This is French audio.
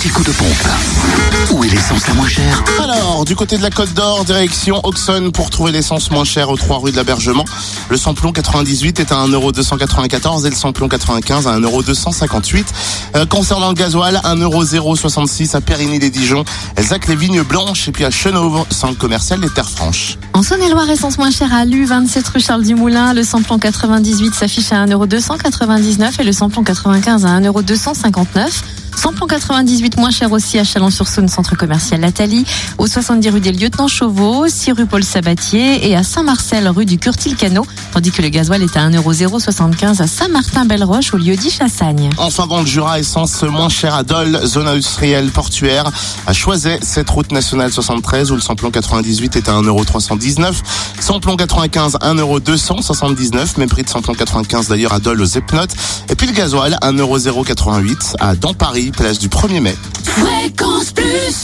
petit coup de pompe. Où est l'essence la moins chère Alors, du côté de la Côte d'Or, direction Auxonne pour trouver l'essence moins chère aux 3 rues de l'Abergement. Le samplon 98 est à 1,294€ et le samplon 95 à 1,258€. Euh, concernant le gasoil, 1,066€ à Périgny-les-Dijon, Elzac les Vignes Blanches et puis à Chenauve, centre commercial des Terres Franches. En Saône-et-Loire, essence moins chère à Lu, 27 rue Charles Dumoulin. Le samplon 98 s'affiche à 1,299€ et le samplon 95 à 1,259€. Samplon 98 moins cher aussi à Chalon-sur-Saône, centre commercial Lathalie, au 70 rue des Lieutenants Chauveau, 6 rue Paul Sabatier et à Saint-Marcel rue du Curtil-Cano, tandis que le gasoil est à 1,075€ à Saint-Martin-Belle-Roche au lieu dit Chassagne. Enfin dans le Jura, essence moins chère à Dole, zone industrielle portuaire, à Choiset, cette route nationale 73 où le samplon 98 est à 1,319€, samplon 95 1,279€, même prix de samplon 95 d'ailleurs à Dole aux Epnotes, et puis le gasoil 1,088€ à dans Paris, place du 1er mai. Fréquence Plus